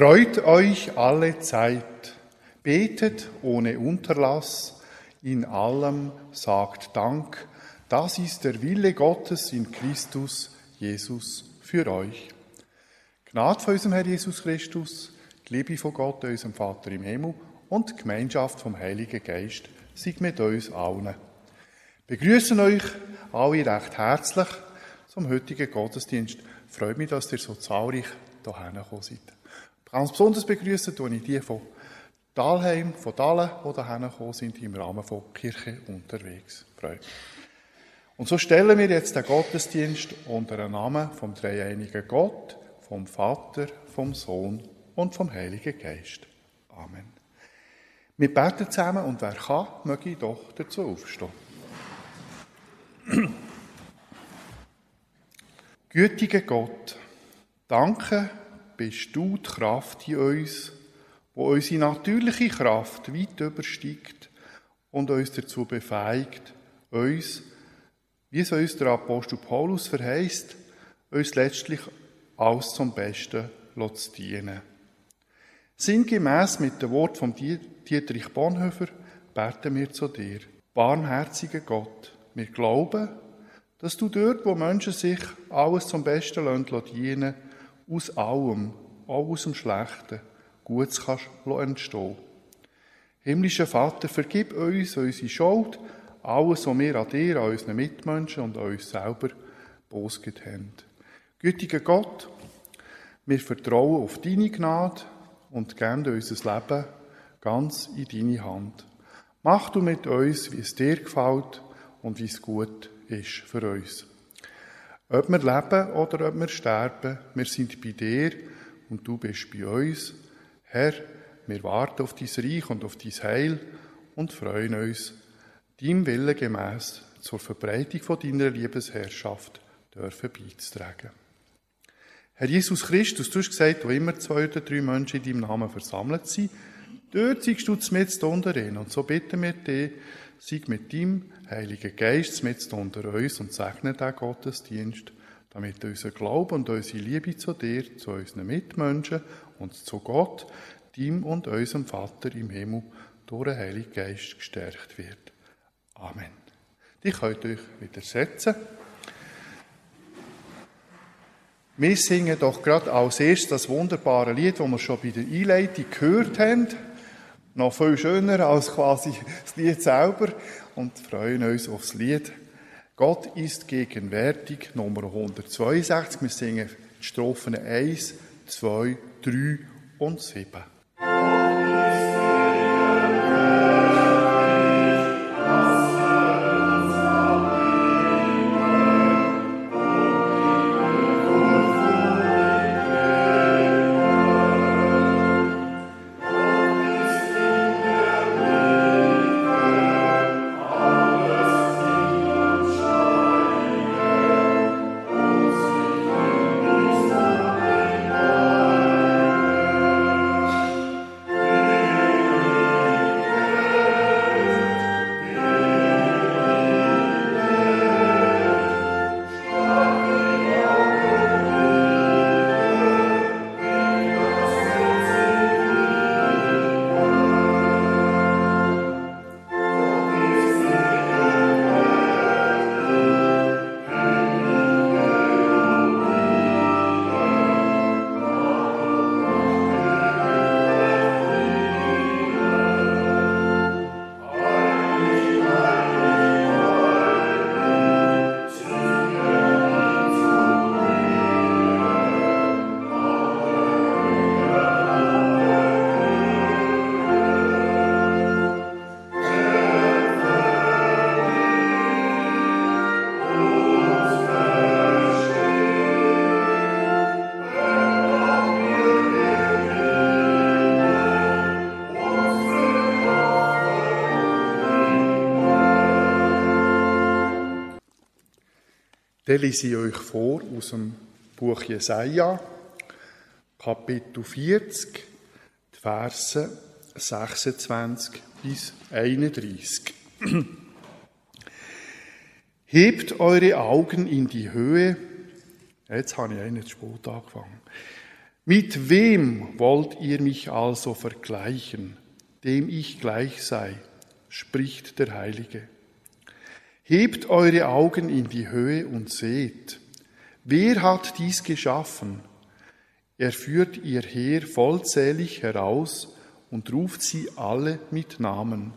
Freut euch alle Zeit, betet ohne Unterlass, in allem sagt Dank, das ist der Wille Gottes in Christus Jesus für euch. Gnade von unserem Herr Jesus Christus, die Liebe von Gott, unserem Vater im Himmel und die Gemeinschaft vom Heiligen Geist sei mit uns allen. Begrüßen euch alle recht herzlich zum heutigen Gottesdienst. Freut mich, dass ihr so zahlreich hierher gekommen seid. Ganz besonders begrüßen tue ich die von Dahlheim, von Dahlen, die hierher gekommen sind, im Rahmen von Kirche unterwegs. Freut Und so stellen wir jetzt den Gottesdienst unter den Namen vom dreieinigen Gott, vom Vater, vom Sohn und vom Heiligen Geist. Amen. Wir beten zusammen und wer kann, möge doch dazu aufstehen. Gütiger Gott, danke bist du die Kraft in uns, wo unsere natürliche Kraft weit übersteigt und uns dazu befähigt, uns, wie es uns der Apostel Paulus verheißt, uns letztlich alles zum Besten zu dienen. Sinngemäß mit dem Wort von Dietrich Bonhoeffer beten wir zu dir. Barmherziger Gott, wir glauben, dass du dort, wo Menschen sich alles zum Besten dienen lassen, aus allem, auch aus dem Schlechten, Gutes kannst entstehen. Himmlischer Vater, vergib uns unsere Schuld, alles, was wir an dir, an unseren Mitmenschen und an uns selber bosget haben. Gütiger Gott, wir vertrauen auf deine Gnade und geben unser Leben ganz in deine Hand. Mach du mit uns, wie es dir gefällt und wie es gut ist für uns. Ob wir leben oder ob wir sterben, wir sind bei dir und du bist bei uns. Herr, wir warten auf dein Reich und auf dein Heil und freuen uns, deinem Willen gemäß zur Verbreitung von deiner Liebesherrschaft dürfen beizutragen. Herr Jesus Christus, du hast gesagt, wo immer zwei oder drei Menschen in deinem Namen versammelt sind, dort siehst du mit unter ihnen. Und so bitten wir dich, sei mit deinem Heiligen Geist mit unter uns und segne den Gottesdienst, damit unser Glaube und unsere Liebe zu dir, zu unseren Mitmenschen und zu Gott, dem und unserem Vater im Himmel durch den Heiligen Geist gestärkt wird. Amen. Ich könnt euch wieder setzen. Wir singen doch gerade als erstes das wunderbare Lied, das wir schon bei der Einleitung gehört haben noch viel schöner als quasi das Lied selber und freuen uns aufs Lied. Gott ist gegenwärtig, Nummer 162. Wir singen die Strophen 1, 2, 3 und 7. Dann lese ich euch vor aus dem Buch Jesaja, Kapitel 40, die Verse 26 bis 31. Hebt eure Augen in die Höhe. Jetzt habe ich einen spät angefangen. Mit wem wollt ihr mich also vergleichen, dem ich gleich sei, spricht der Heilige. Hebt eure Augen in die Höhe und seht, wer hat dies geschaffen? Er führt ihr Heer vollzählig heraus und ruft sie alle mit Namen.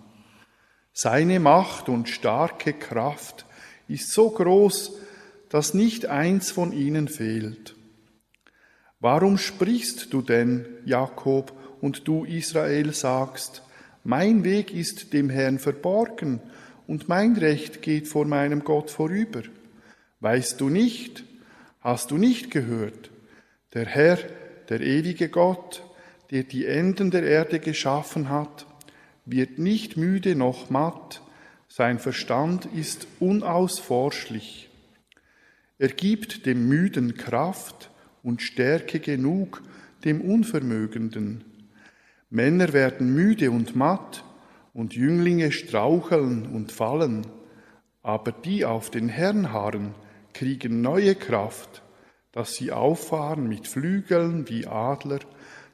Seine Macht und starke Kraft ist so groß, dass nicht eins von ihnen fehlt. Warum sprichst du denn, Jakob, und du, Israel, sagst, mein Weg ist dem Herrn verborgen und mein Recht geht vor meinem Gott vorüber? Weißt du nicht? Hast du nicht gehört? Der Herr, der ewige Gott, der die Enden der Erde geschaffen hat, wird nicht müde noch matt, sein Verstand ist unausforschlich. Er gibt dem Müden Kraft und Stärke genug dem Unvermögenden. Männer werden müde und matt, und Jünglinge straucheln und fallen, aber die auf den Herrn harren, kriegen neue Kraft dass sie auffahren mit Flügeln wie Adler,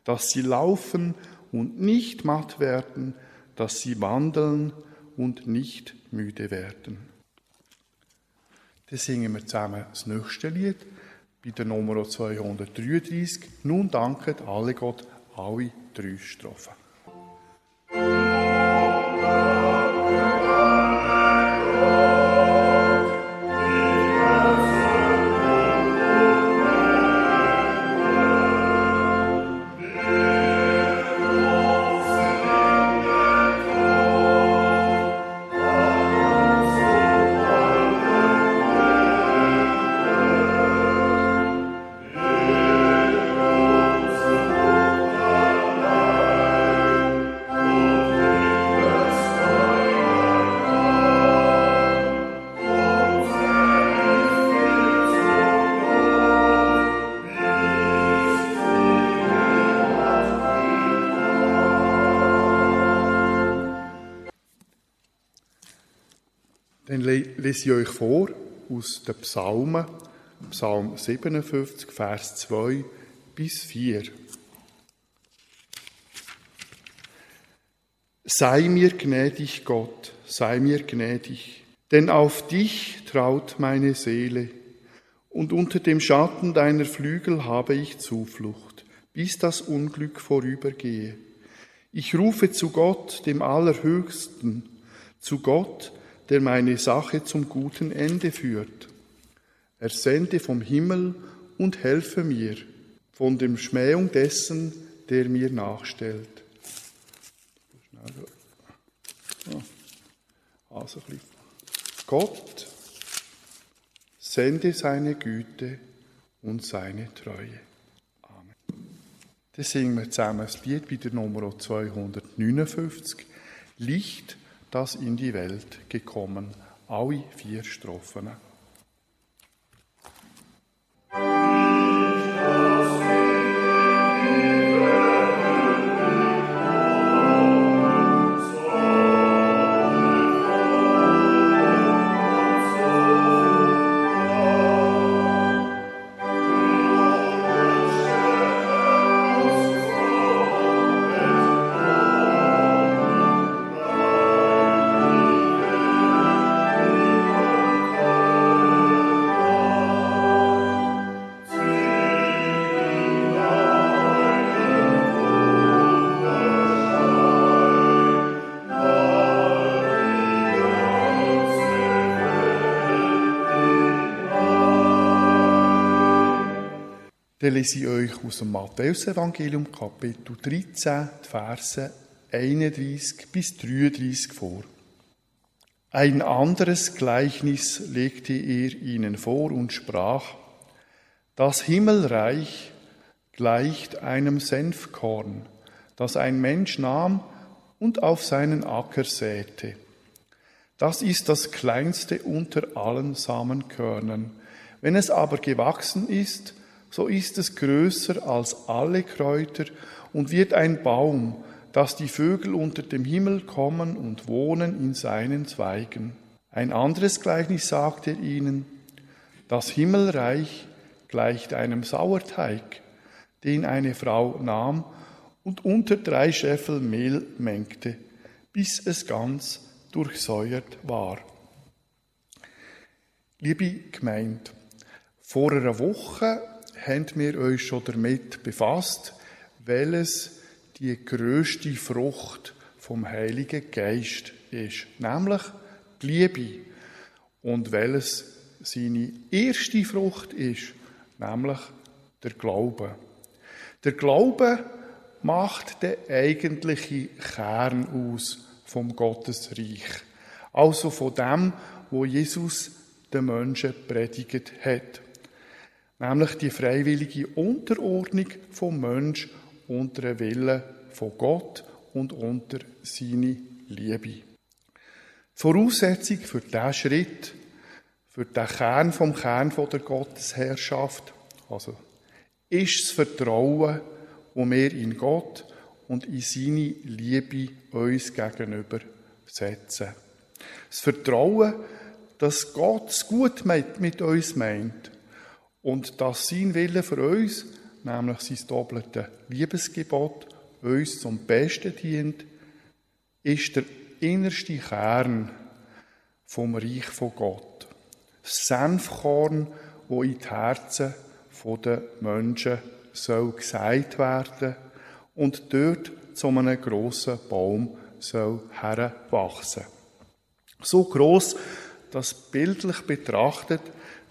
dass sie laufen und nicht matt werden, dass sie wandeln und nicht müde werden. Dann singen wir zusammen das nächste Lied bei der Nummer 233. Nun danket alle Gott, alle drei Strophen. Lese ich euch vor aus den Psalmen, Psalm 57, Vers 2 bis 4. Sei mir gnädig, Gott, sei mir gnädig, denn auf dich traut meine Seele, und unter dem Schatten deiner Flügel habe ich Zuflucht, bis das Unglück vorübergehe. Ich rufe zu Gott, dem Allerhöchsten, zu Gott, der meine Sache zum guten Ende führt. Er sende vom Himmel und helfe mir von dem Schmähung dessen, der mir nachstellt. Also Gott sende seine Güte und seine Treue. Amen. Dann singen wir zusammen das Lied bei der Nummer 259. Licht das in die Welt gekommen. Alle vier Strophen. Dann lese ich euch aus dem Matthäus-Evangelium, Kapitel 13, die Verse 31 bis 33 vor. Ein anderes Gleichnis legte er ihnen vor und sprach, das Himmelreich gleicht einem Senfkorn, das ein Mensch nahm und auf seinen Acker säte. Das ist das kleinste unter allen Samenkörnern. Wenn es aber gewachsen ist, so ist es größer als alle Kräuter und wird ein Baum, dass die Vögel unter dem Himmel kommen und wohnen in seinen Zweigen. Ein anderes Gleichnis sagt er ihnen, das Himmelreich gleicht einem Sauerteig, den eine Frau nahm und unter drei Scheffel Mehl mengte, bis es ganz durchsäuert war. Liebe Gemeinde, vor einer Woche haben wir uns schon damit befasst, welches die größte Frucht vom Heiligen Geist ist, nämlich die Liebe. Und welches seine erste Frucht ist, nämlich der Glaube. Der Glaube macht den eigentlichen Kern aus vom Gottesreich. Also von dem, wo Jesus den Menschen predigt hat. Nämlich die freiwillige Unterordnung vom Mensch unter den Willen von Gott und unter seine Liebe. Voraussetzung für diesen Schritt, für den Kern vom Kern der Gottesherrschaft, also ist das Vertrauen, wo wir in Gott und in seine Liebe uns gegenüber setzen. Das Vertrauen, dass Gott es gut mit uns meint und dass sein Wille für uns, nämlich sein doppelte Liebesgebot, uns zum Besten dient, ist der innerste Kern vom Reich von Gott. Senfkorn, wo in die Herzen der Menschen soll gesagt werden und dort zu einem grossen Baum soll heranwachsen. So groß, dass bildlich betrachtet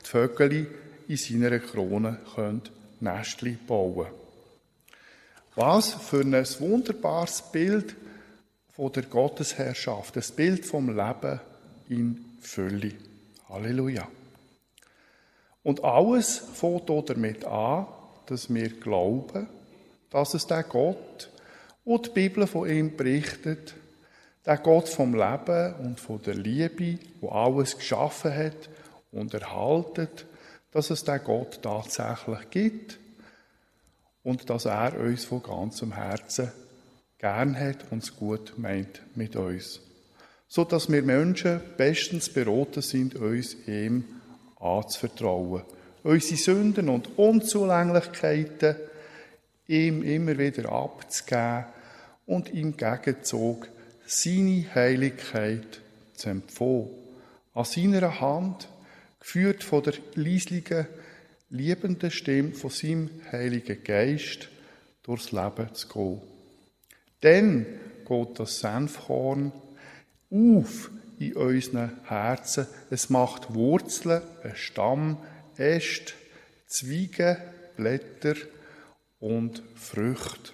die Vögel in seiner Krone können Nestli bauen. Was für ein wunderbares Bild von der Gottesherrschaft, das Bild vom Leben in Fülle. Halleluja. Und alles fängt damit an, dass wir glauben, dass es der Gott, wo die Bibel von ihm berichtet, der Gott vom Leben und von der Liebe, wo alles geschaffen hat und erhaltet, dass es der Gott tatsächlich gibt und dass er uns von ganzem Herzen gern hat und es gut meint mit uns. So dass wir Menschen bestens beraten sind, uns ihm anzuvertrauen. Unsere Sünden und Unzulänglichkeiten ihm immer wieder abzugeben und im Gegenzug seine Heiligkeit zu empfangen. An seiner Hand, geführt von der leislichen, liebenden Stimme von seinem Heiligen Geist, durchs Leben zu gehen. Dann geht das Senfkorn auf in unseren Herzen. Es macht Wurzeln, einen Stamm, Äste, Zweige, Blätter und Früchte.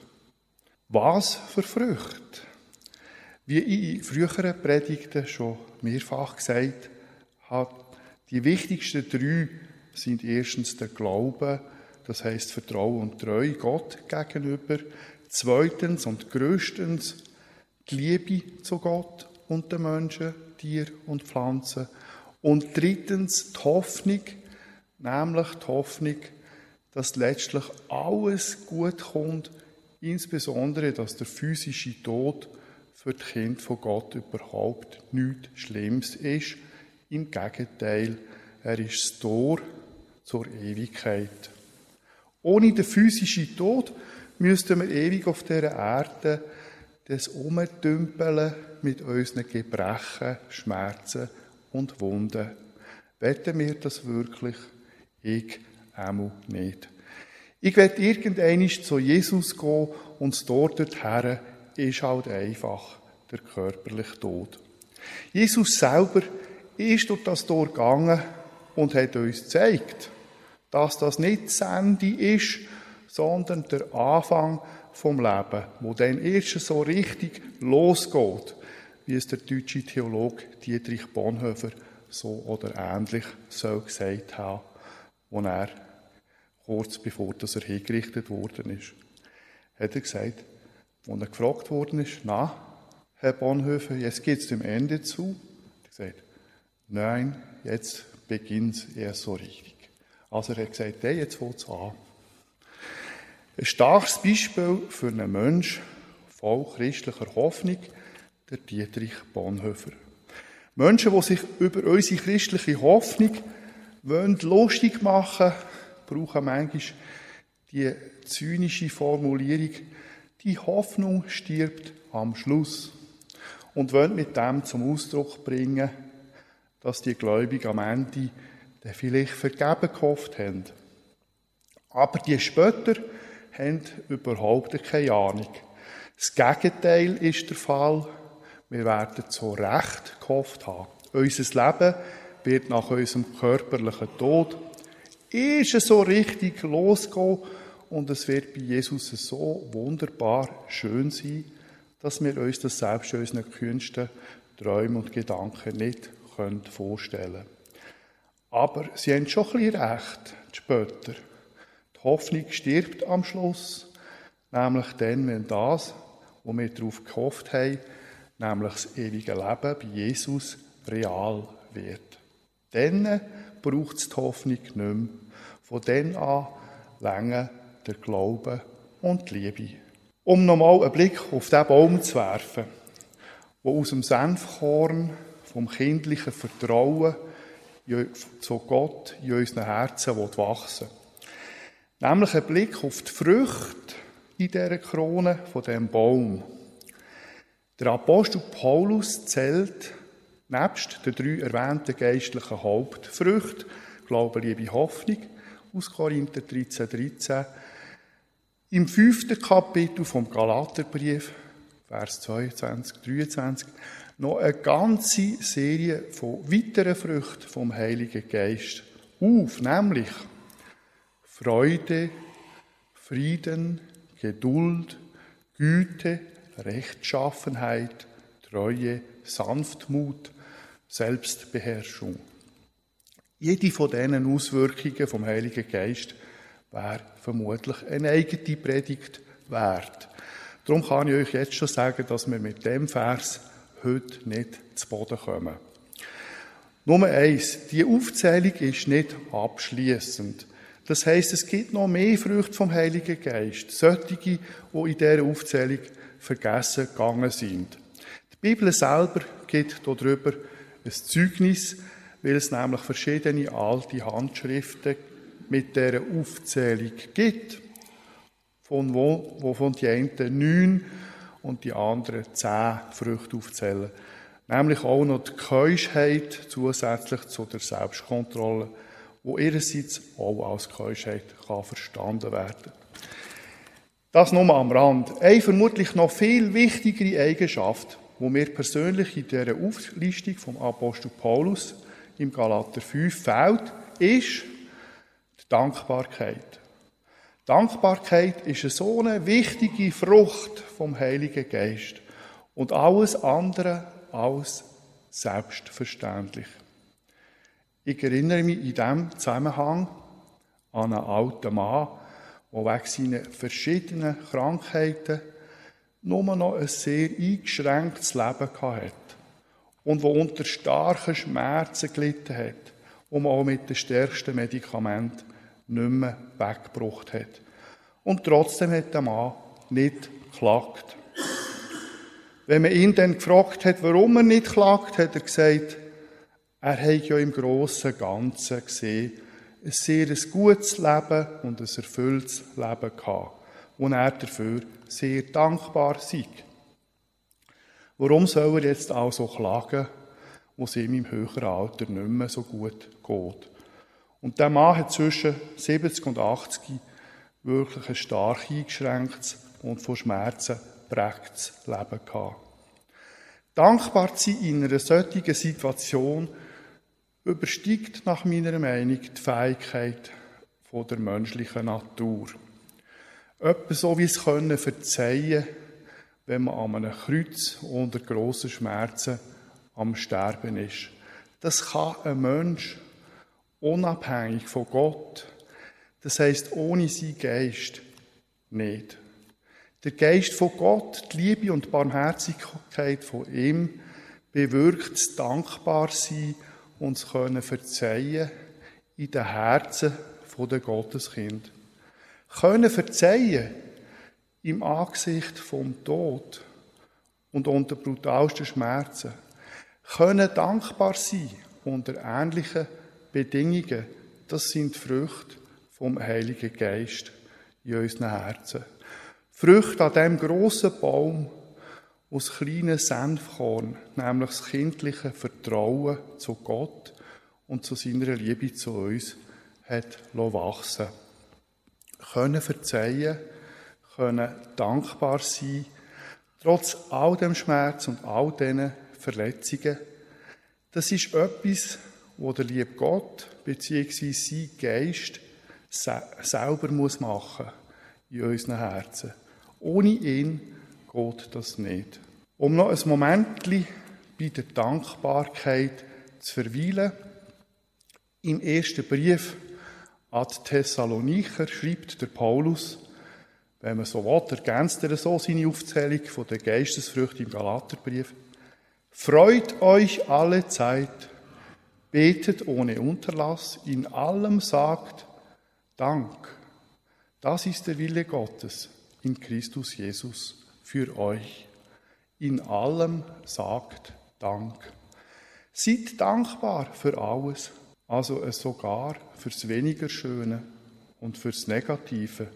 Was für Früchte? Wie ich in früheren Predigten schon mehrfach gesagt habe, die wichtigsten drei sind erstens der Glaube, das heißt Vertrauen und Treue Gott gegenüber. Zweitens und größtens die Liebe zu Gott und den Menschen, Tier und Pflanzen. Und drittens die Hoffnung, nämlich die Hoffnung, dass letztlich alles gut kommt, insbesondere, dass der physische Tod für die Kinder von Gott überhaupt nichts Schlimmes ist. Im Gegenteil, er ist das Tor zur Ewigkeit. Ohne den physischen Tod müssten wir ewig auf dieser Erde das Umdümpeln mit unseren Gebrechen, Schmerzen und Wunden. Wetten wir das wirklich? Ich einmal nicht. Ich werde irgendeinmal zu Jesus gehen und das Tor dorthin ist halt einfach der körperliche Tod. Jesus selber ist durch das Tor gegangen und hat uns gezeigt, dass das nicht das Ende ist, sondern der Anfang vom Leben, wo dann erst so richtig losgeht, wie es der deutsche Theologe Dietrich Bonhoeffer so oder ähnlich so gesagt hat, als er kurz bevor dass er hingerichtet worden ist, hat er gesagt, als er gefragt worden ist, na, Herr Bonhoeffer, jetzt geht es dem Ende zu. Er hat gesagt, nein, jetzt beginnt es erst so richtig. Also er hat gesagt, hey, jetzt fängt es an. Ein starkes Beispiel für einen Mensch voll christlicher Hoffnung, der Dietrich Bonhoeffer. Menschen, die sich über unsere christliche Hoffnung wollen, lustig machen brauchen manchmal die zynische Formulierung, die Hoffnung stirbt am Schluss und wollen mit dem zum Ausdruck bringen, dass die Gläubigen am Ende vielleicht vergeben gehofft haben. Aber die später haben überhaupt keine Ahnung. Das Gegenteil ist der Fall. Wir werden zu Recht gehofft haben. Unser Leben wird nach unserem körperlichen Tod ist so richtig losgehen und es wird bei Jesus so wunderbar schön sein, dass wir uns das selbst in unseren kühnsten Träumen und Gedanken nicht vorstellen. Aber sie haben schon ein bisschen recht, später. Die Hoffnung stirbt am Schluss, nämlich dann, wenn das, wo wir darauf gehofft haben, nämlich das ewige Leben bei Jesus real wird. Dann braucht es die Hoffnung nicht mehr. Von dann an länger der Glaube und die Liebe. Um nochmal einen Blick auf diesen Baum zu werfen, wo aus dem Senfkorn vom kindlichen Vertrauen zu Gott in unseren Herzen wachsen will. Nämlich ein Blick auf die Früchte in dieser Krone von dem Baum. Der Apostel Paulus zählt nebst den drei erwähnten geistlichen Hauptfrüchten, Glaube, Liebe, Hoffnung, aus Korinther 13, 13, im fünften Kapitel vom Galaterbrief, Vers 22, 23, noch eine ganze Serie von weiteren Früchten vom Heiligen Geist auf, nämlich Freude, Frieden, Geduld, Güte, Rechtschaffenheit, Treue, Sanftmut, Selbstbeherrschung. Jede von diesen Auswirkungen vom Heiligen Geist wäre vermutlich eine eigene Predigt wert. Darum kann ich euch jetzt schon sagen, dass wir mit dem Vers heute nicht zu Boden kommen. Nummer eins: Die Aufzählung ist nicht abschließend. Das heißt, es gibt noch mehr Früchte vom Heiligen Geist, solche, die in dieser Aufzählung vergessen gegangen sind. Die Bibel selber gibt darüber ein Zeugnis, weil es nämlich verschiedene alte Handschriften mit dieser Aufzählung gibt, von wo, wovon die einen neun und die anderen zehn Früchte aufzählen. Nämlich auch noch die Keuschheit zusätzlich zu der Selbstkontrolle, wo ihrerseits auch als Keuschheit kann verstanden werden Das nur am Rand. Eine vermutlich noch viel wichtigere Eigenschaft, wo mir persönlich in dieser Auflistung vom Apostel Paulus im Galater 5 fehlt, ist die Dankbarkeit. Dankbarkeit ist eine so eine wichtige Frucht vom Heiligen Geist und alles andere als selbstverständlich. Ich erinnere mich in diesem Zusammenhang an einen alten Mann, der wegen seiner verschiedenen Krankheiten nur noch ein sehr eingeschränktes Leben hatte und der unter starken Schmerzen gelitten hat man auch mit den stärksten Medikamenten nicht mehr weggebracht hat. Und trotzdem hat der Mann nicht geklagt. Wenn man ihn dann gefragt hat, warum er nicht klagt, hat er gesagt, er hat ja im grossen Ganzen gesehen, ein sehr gutes Leben und ein erfülltes Leben gehabt. Und er dafür sehr dankbar sei. Warum soll er jetzt also klagen, wo es ihm im höheren Alter nicht mehr so gut geht? Und der Mann hat zwischen 70 und 80 wirklich ein stark eingeschränktes und von Schmerzen prägtes Leben gehabt. Dankbar zu sein in einer solchen Situation übersteigt nach meiner Meinung die Fähigkeit von der menschlichen Natur. Etwa so wie es können verzeihen, wenn man an einem Kreuz unter grossen Schmerzen am Sterben ist. Das kann ein Mensch unabhängig von Gott, das heißt ohne seinen Geist, nicht. Der Geist von Gott, die Liebe und Barmherzigkeit von ihm, bewirkt das Dankbarsein und das verzeihen in den Herzen der Gotteskind. Können verzeihen im Angesicht vom Tod und unter brutalsten Schmerzen. Können dankbar sein unter ähnlichen Bedingungen. Das sind Früchte vom Heiligen Geist in unseren Herzen. Früchte an dem grossen Baum aus kleinen Senfkorn, nämlich das kindliche Vertrauen zu Gott und zu seiner Liebe zu uns, hat wachsen Können verzeihen, können dankbar sein, trotz all dem Schmerz und all diesen Verletzungen. Das ist etwas, wo der liebe Gott bzw. sein Geist selber muss machen in unseren Herzen. Ohne ihn geht das nicht. Um noch ein Moment bei der Dankbarkeit zu verweilen, im ersten Brief an die Thessalonicher schreibt der Paulus, wenn man so will, ergänzt er so seine Aufzählung von der Geistesfrüchte im Galaterbrief. Freut euch alle Zeit, betet ohne Unterlass, in allem sagt Dank. Das ist der Wille Gottes in Christus Jesus für euch. In allem sagt Dank. Seid dankbar für alles, also sogar fürs weniger Schöne und fürs Negative,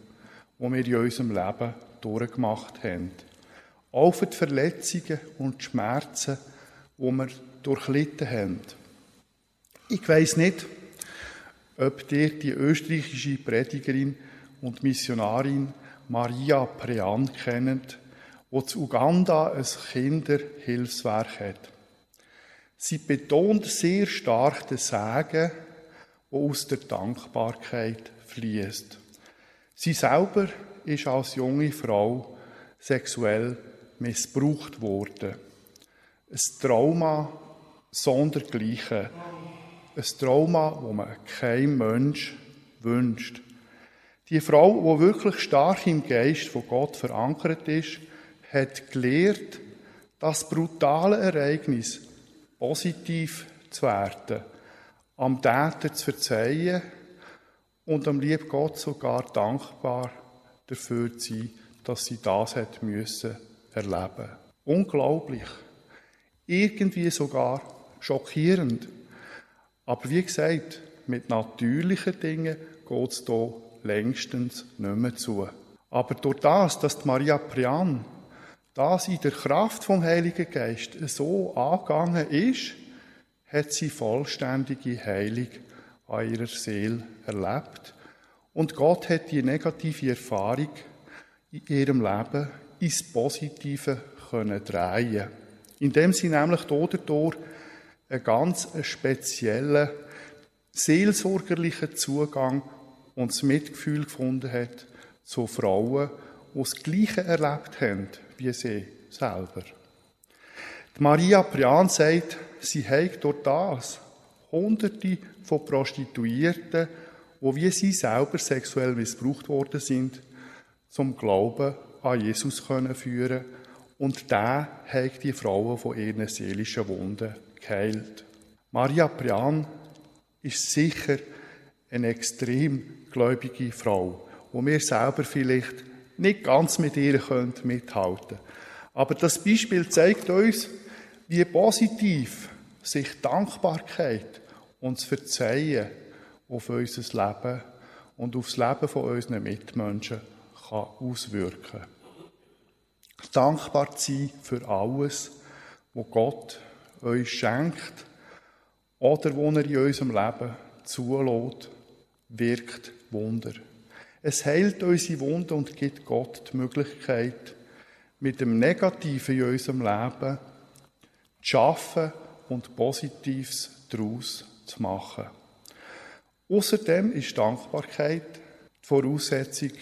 was wir in unserem Leben durchgemacht haben. Auch für die Verletzungen und Schmerzen, die wir durchlitten haben. Ich weiß nicht, ob ihr die österreichische Predigerin und Missionarin Maria Prean kennt, die zu Uganda ein Kinderhilfswerk hat. Sie betont sehr stark den Segen, der aus der Dankbarkeit fließt. Sie selber ist als junge Frau sexuell missbraucht worden. Ein Trauma sondergleichen. Ein Trauma, wo man kein Mensch wünscht. Die Frau, die wirklich stark im Geist von Gott verankert ist, hat gelehrt, das brutale Ereignis positiv zu werden, am Täter zu verzeihen und am lieben Gott sogar dankbar dafür zu sein, dass sie das hat müssen erleben. Unglaublich. Irgendwie sogar schockierend. Aber wie gesagt, mit natürlichen Dingen geht es hier längstens nicht mehr zu. Aber durch das, dass Maria Prian das in der Kraft vom Heiligen Geist so angegangen ist, hat sie vollständige Heilung an ihrer Seele erlebt. Und Gott hat die negative Erfahrung in ihrem Leben ins Positive können drehen indem sie nämlich dadurch einen ganz speziellen seelsorgerlichen Zugang und das Mitgefühl gefunden hat zu Frauen, die das Gleiche erlebt haben wie sie selber. Die Maria Prian sagt, sie hat durch das Hunderte von Prostituierten, die wie sie selber sexuell missbraucht worden sind, zum Glauben an Jesus können führen und der hat die Frauen von ihren seelischen Wunden geheilt. Maria Prian ist sicher eine extrem gläubige Frau, wo wir selber vielleicht nicht ganz mit ihr mithalten können. Aber das Beispiel zeigt uns, wie positiv sich Dankbarkeit und Verzeihen auf unser Leben und auf das Leben von unseren Mitmenschen kann auswirken Dankbar zu sein für alles, was Gott uns schenkt oder wo er in unserem Leben zulässt, wirkt Wunder. Es heilt unsere Wunden und gibt Gott die Möglichkeit, mit dem Negativen in unserem Leben zu schaffen und Positives daraus zu machen. Außerdem ist Dankbarkeit die Voraussetzung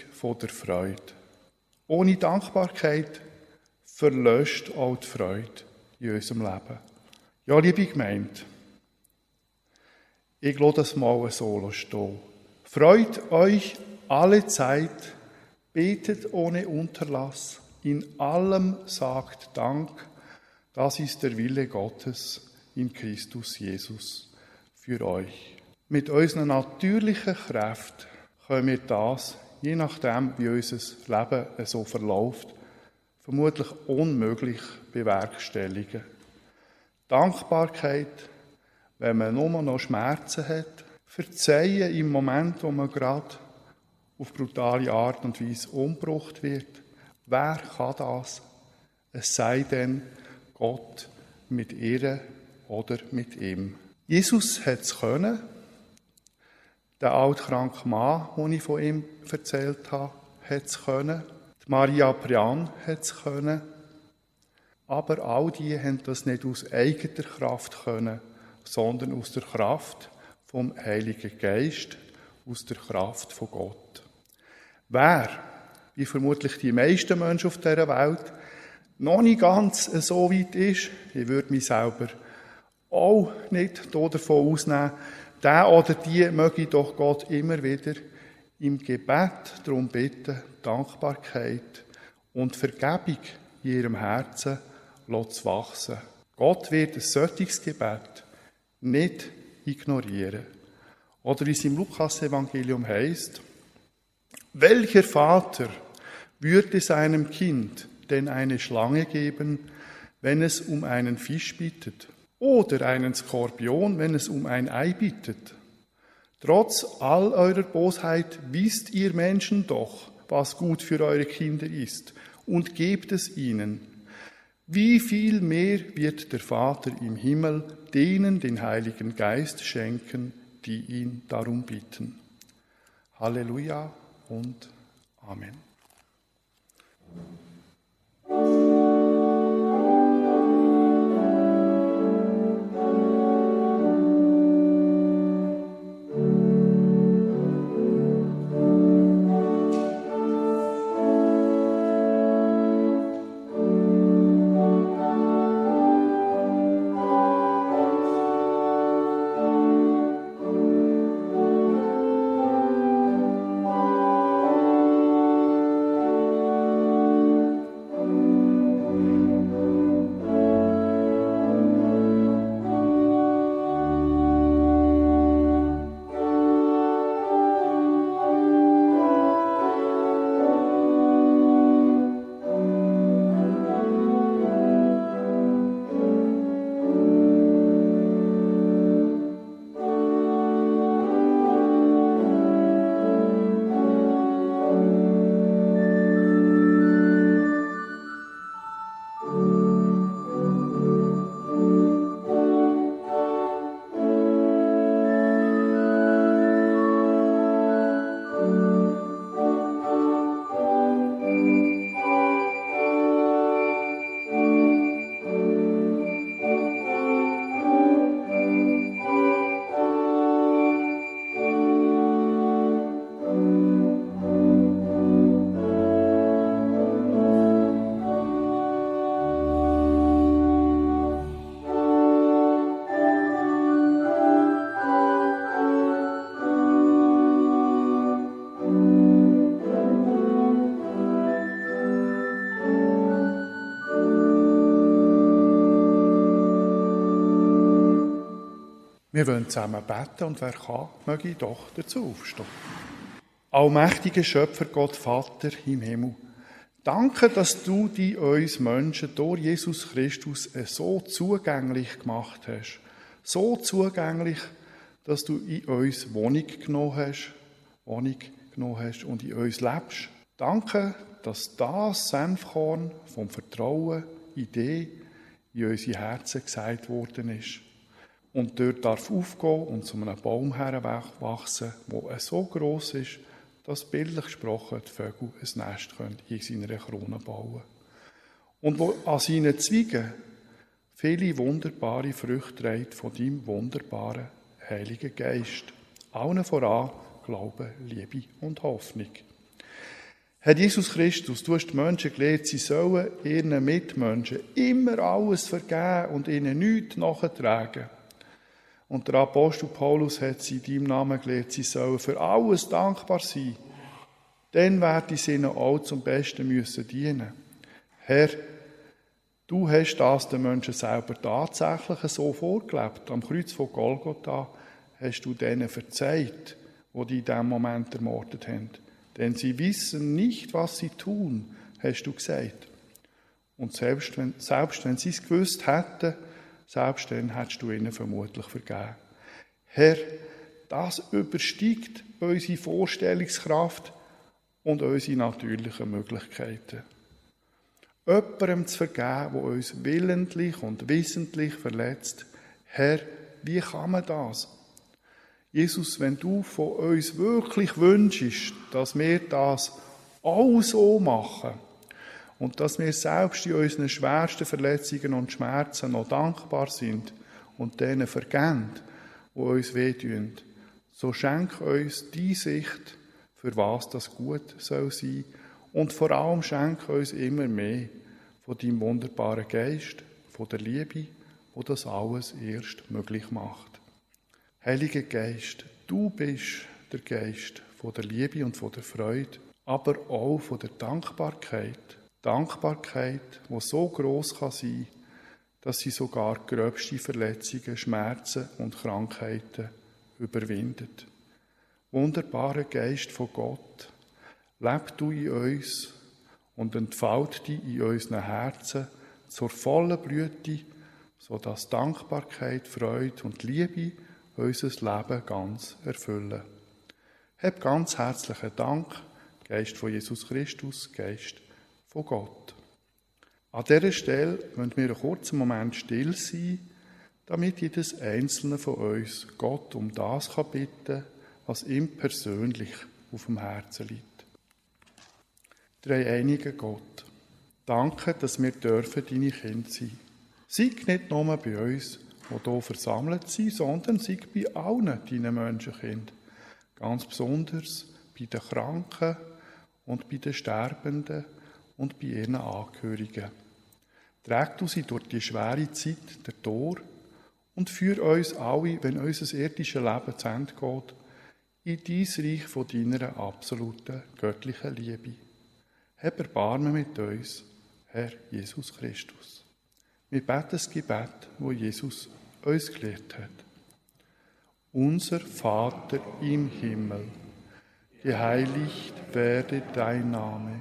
der Freude. Ohne Dankbarkeit verlöscht auch die Freude in unserem Leben. Ja, liebe Gemeinde, ich lasse das mal so stehen. Freut euch alle Zeit, betet ohne Unterlass, in allem sagt Dank, das ist der Wille Gottes in Christus Jesus für euch. Mit unseren natürlichen Kräften können wir das, je nachdem, wie unser Leben so verläuft, vermutlich unmöglich bewerkstelligen. Dankbarkeit, wenn man nur noch Schmerzen hat, Verzeihen im Moment, wo man gerade auf brutale Art und Weise umgebracht wird. Wer kann das? Es sei denn Gott mit ihr oder mit ihm. Jesus hat es können. Der altkranke Mann, den ich von ihm erzählt habe, hat es können. Die Maria Prian hat es können. Aber all die haben das nicht aus eigener Kraft können, sondern aus der Kraft vom Heiligen Geist, aus der Kraft von Gott. Wer, wie vermutlich die meisten Menschen auf dieser Welt, noch nicht ganz so weit ist, ich würde mich selber auch nicht davon ausnehmen, der oder die möge doch Gott immer wieder im Gebet darum bitten, Dankbarkeit und Vergebung in ihrem Herzen wachsen. Gott wird ein solches Gebet nicht ignorieren. Oder wie es im Lukas-Evangelium heißt, welcher Vater würde seinem Kind denn eine Schlange geben, wenn es um einen Fisch bittet? Oder einen Skorpion, wenn es um ein Ei bittet? Trotz all eurer Bosheit wisst ihr Menschen doch, was gut für eure Kinder ist, und gebt es ihnen. Wie viel mehr wird der Vater im Himmel denen den Heiligen Geist schenken, die ihn darum bitten? Halleluja und Amen. Wir wollen zusammen beten und wer kann, möge doch dazu aufstehen. Allmächtiger Schöpfer Gott Vater im Himmel, danke, dass du die uns Menschen durch Jesus Christus so zugänglich gemacht hast. So zugänglich, dass du in uns Wohnung genommen hast, Wohnung genommen hast und in uns lebst. Danke, dass das Senfkorn vom Vertrauen, Idee in unsere Herzen gesagt worden ist und dort darf aufgehen und zu einem Baum heranwachsen, der so groß ist, dass bildlich gesprochen die Vögel ein Nest in seiner Krone bauen Und wo an seinen Zweigen viele wunderbare Früchte trägt von deinem wunderbaren Heiligen Geist. Allen voran Glaube, Liebe und Hoffnung. Herr Jesus Christus, du hast die Menschen gelehrt, sie sollen ihren Mitmenschen immer alles vergeben und ihnen nichts nachtragen. Und der Apostel Paulus hat sie in deinem Namen gelehrt, sie sollen für alles dankbar sein. Dann werden sie ihnen auch zum Besten müssen dienen. Herr, du hast das den Menschen selber tatsächlich so vorgelebt. Am Kreuz von Golgotha hast du denen verzeiht, wo die in diesem Moment ermordet haben. Denn sie wissen nicht, was sie tun, hast du gesagt. Und selbst wenn, selbst wenn sie es gewusst hätten, selbst dann hättest du ihnen vermutlich vergeben. Herr, das übersteigt unsere Vorstellungskraft, und unsere natürlichen Möglichkeiten. Jemandem zu vergeben, der uns willentlich und wissentlich verletzt. Herr, wie kann man das? Jesus, wenn du von uns wirklich wünschst, dass wir das auch so machen und dass wir selbst in unseren schwersten Verletzungen und Schmerzen noch dankbar sind und denen vergeben, die uns wehtun, so schenk uns die Sicht, für was das gut soll sein und vor allem schenk uns immer mehr von deinem wunderbaren Geist, von der Liebe, wo das alles erst möglich macht. Heiliger Geist, du bist der Geist von der Liebe und von der Freude, aber auch von der Dankbarkeit. Dankbarkeit, wo so groß kann sein, dass sie sogar gröbste Verletzungen, Schmerzen und Krankheiten überwindet. Wunderbarer Geist von Gott, leb du in uns und entfalt dich in unseren Herzen zur vollen Blüte, so dass Dankbarkeit, Freude und Liebe unser Leben ganz erfüllen. Hab ganz herzlichen Dank, Geist von Jesus Christus, Geist von Gott. An dieser Stelle wollen wir einen kurzen Moment still sein, damit jedes einzelne von uns Gott um das kann bitten, was ihm persönlich auf dem Herzen liegt. Dreieinige Gott, danke, dass wir dürfen deine Kinder sein. Sei nicht nur bei uns, die hier versammelt sind, sondern sei bei allen deinen Menschenkind. Ganz besonders bei den Kranken und bei den Sterbenden und bei ihren Angehörigen. Träg du sie durch die schwere Zeit der Tor und führ uns alle, wenn unser irdisches Leben zu Ende geht, in dies Reich von deiner absoluten göttlichen Liebe. Hab Erbarmen mit uns, Herr Jesus Christus. Wir beten das Gebet, wo Jesus uns gelehrt hat. Unser Vater im Himmel, geheiligt werde dein Name,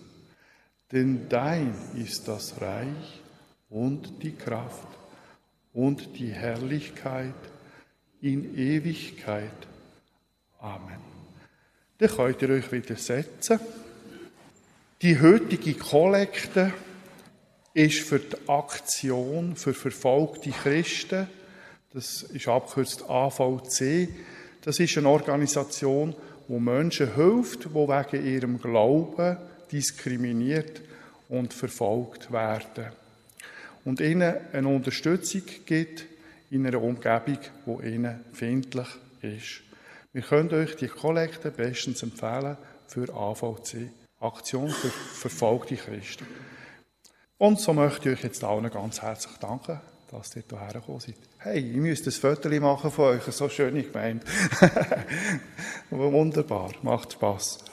Denn dein ist das Reich und die Kraft und die Herrlichkeit in Ewigkeit. Amen. Dann könnt ihr euch wieder setzen. Die heutige Kollekte ist für die Aktion für verfolgte Christen, das ist abgekürzt AVC, das ist eine Organisation, wo Menschen hilft, die wegen ihrem Glauben diskriminiert und verfolgt werden. Und ihnen eine Unterstützung gibt in einer Umgebung, die ihnen findlich ist. Wir können euch die Kollekte bestens empfehlen für AVC, Aktion für verfolgte Christen. Und so möchte ich euch jetzt allen ganz herzlich danken, dass ihr hierher gekommen seid. Hey, ich müsst ein Foto machen von euch, so schön gemeint. Wunderbar, macht Spass.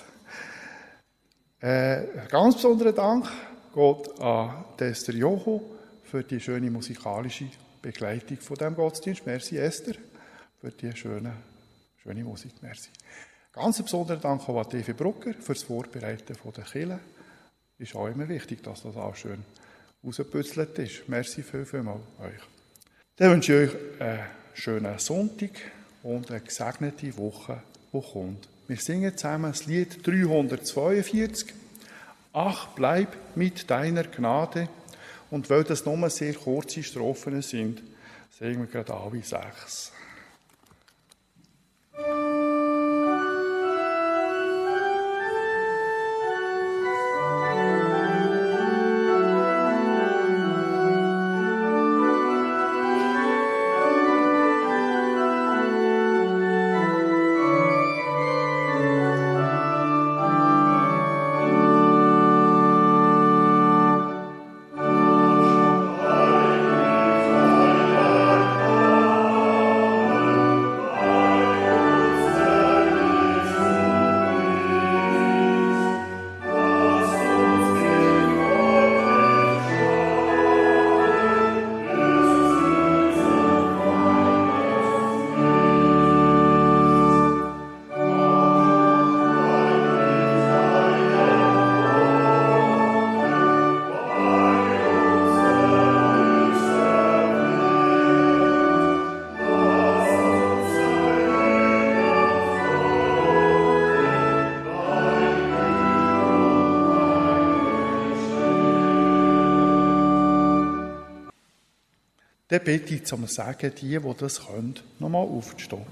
Äh, ganz besonderen Dank geht an Esther Jocho für die schöne musikalische Begleitung von dem Gottesdienst. Merci Esther für die schöne, schöne Musik. Merci. Ganz besonderen Dank auch an TV Brucker für das Vorbereiten der Kille. Ist auch immer wichtig, dass das auch schön rausgepützelt ist. Merci viel, viel mal euch. Dann wünsche ich euch einen schönen Sonntag und eine gesegnete Woche, die kommt. Wir singen zusammen das Lied 342. Ach, bleib mit deiner Gnade. Und weil das nur sehr kurze Strophen sind, singen wir gerade alle sechs. Dann bitte ich zum Sagen, die, die das können, nochmal aufzustehen.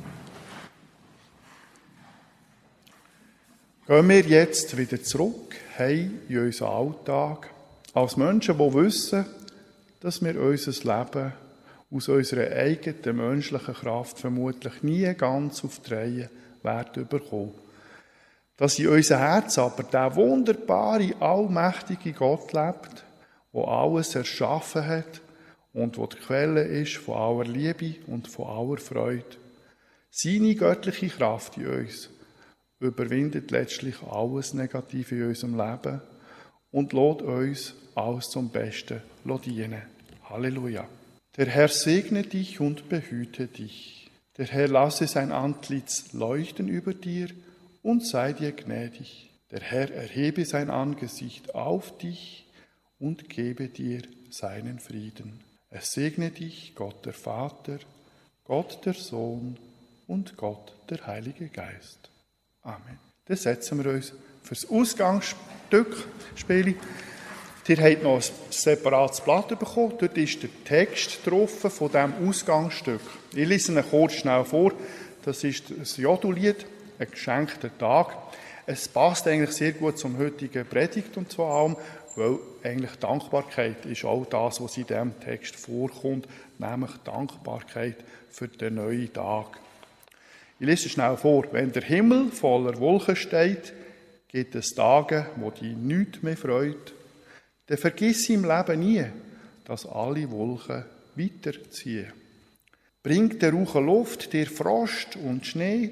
Gehen wir jetzt wieder zurück, heim in unseren Alltag, als Menschen, die wissen, dass wir unser Leben aus unserer eigenen menschlichen Kraft vermutlich nie ganz auf die Reihe werden bekommen. Dass in unser Herz aber der wunderbare, allmächtige Gott lebt, der alles erschaffen hat und wo die Quelle ist von aller Liebe und von aller Freude. Seine göttliche Kraft in uns überwindet letztlich alles Negative in unserem Leben und lässt uns alles zum Besten dienen. Halleluja. Der Herr segne dich und behüte dich. Der Herr lasse sein Antlitz leuchten über dir und sei dir gnädig. Der Herr erhebe sein Angesicht auf dich und gebe dir seinen Frieden. Er segne dich, Gott der Vater, Gott der Sohn und Gott der Heilige Geist. Amen. Dann setzen wir uns fürs Ausgangsstück spielen. Ihr habt noch ein separates Blatt bekommen. Dort ist der Text drauf von diesem Ausgangsstück. Ich lese ihn kurz schnell vor. Das ist das Jodulied, ein geschenkter Tag. Es passt eigentlich sehr gut zum heutigen Predigt und zwar allem, weil eigentlich Dankbarkeit ist auch das, was in diesem Text vorkommt, nämlich Dankbarkeit für den neuen Tag. Ich lese schnell vor. Wenn der Himmel voller Wolken steht, gibt es Tage, wo die nichts mehr freut dann vergiss im Leben nie, dass alle Wolken weiterziehen. Bringt der Rauche Luft dir Frost und Schnee,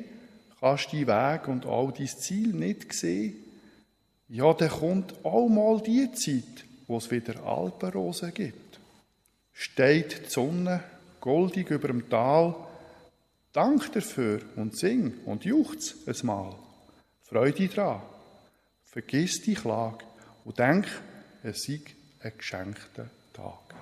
kannst die Weg und all dein Ziel nicht sehen. Ja, dann kommt auch mal die Zeit, wo es wieder Alpenrosen gibt. Steht die Sonne goldig über dem Tal, dank dafür und sing und juchz es mal. Freu dich dran, vergiss die Klage und denk es sei ein geschenkter Tag.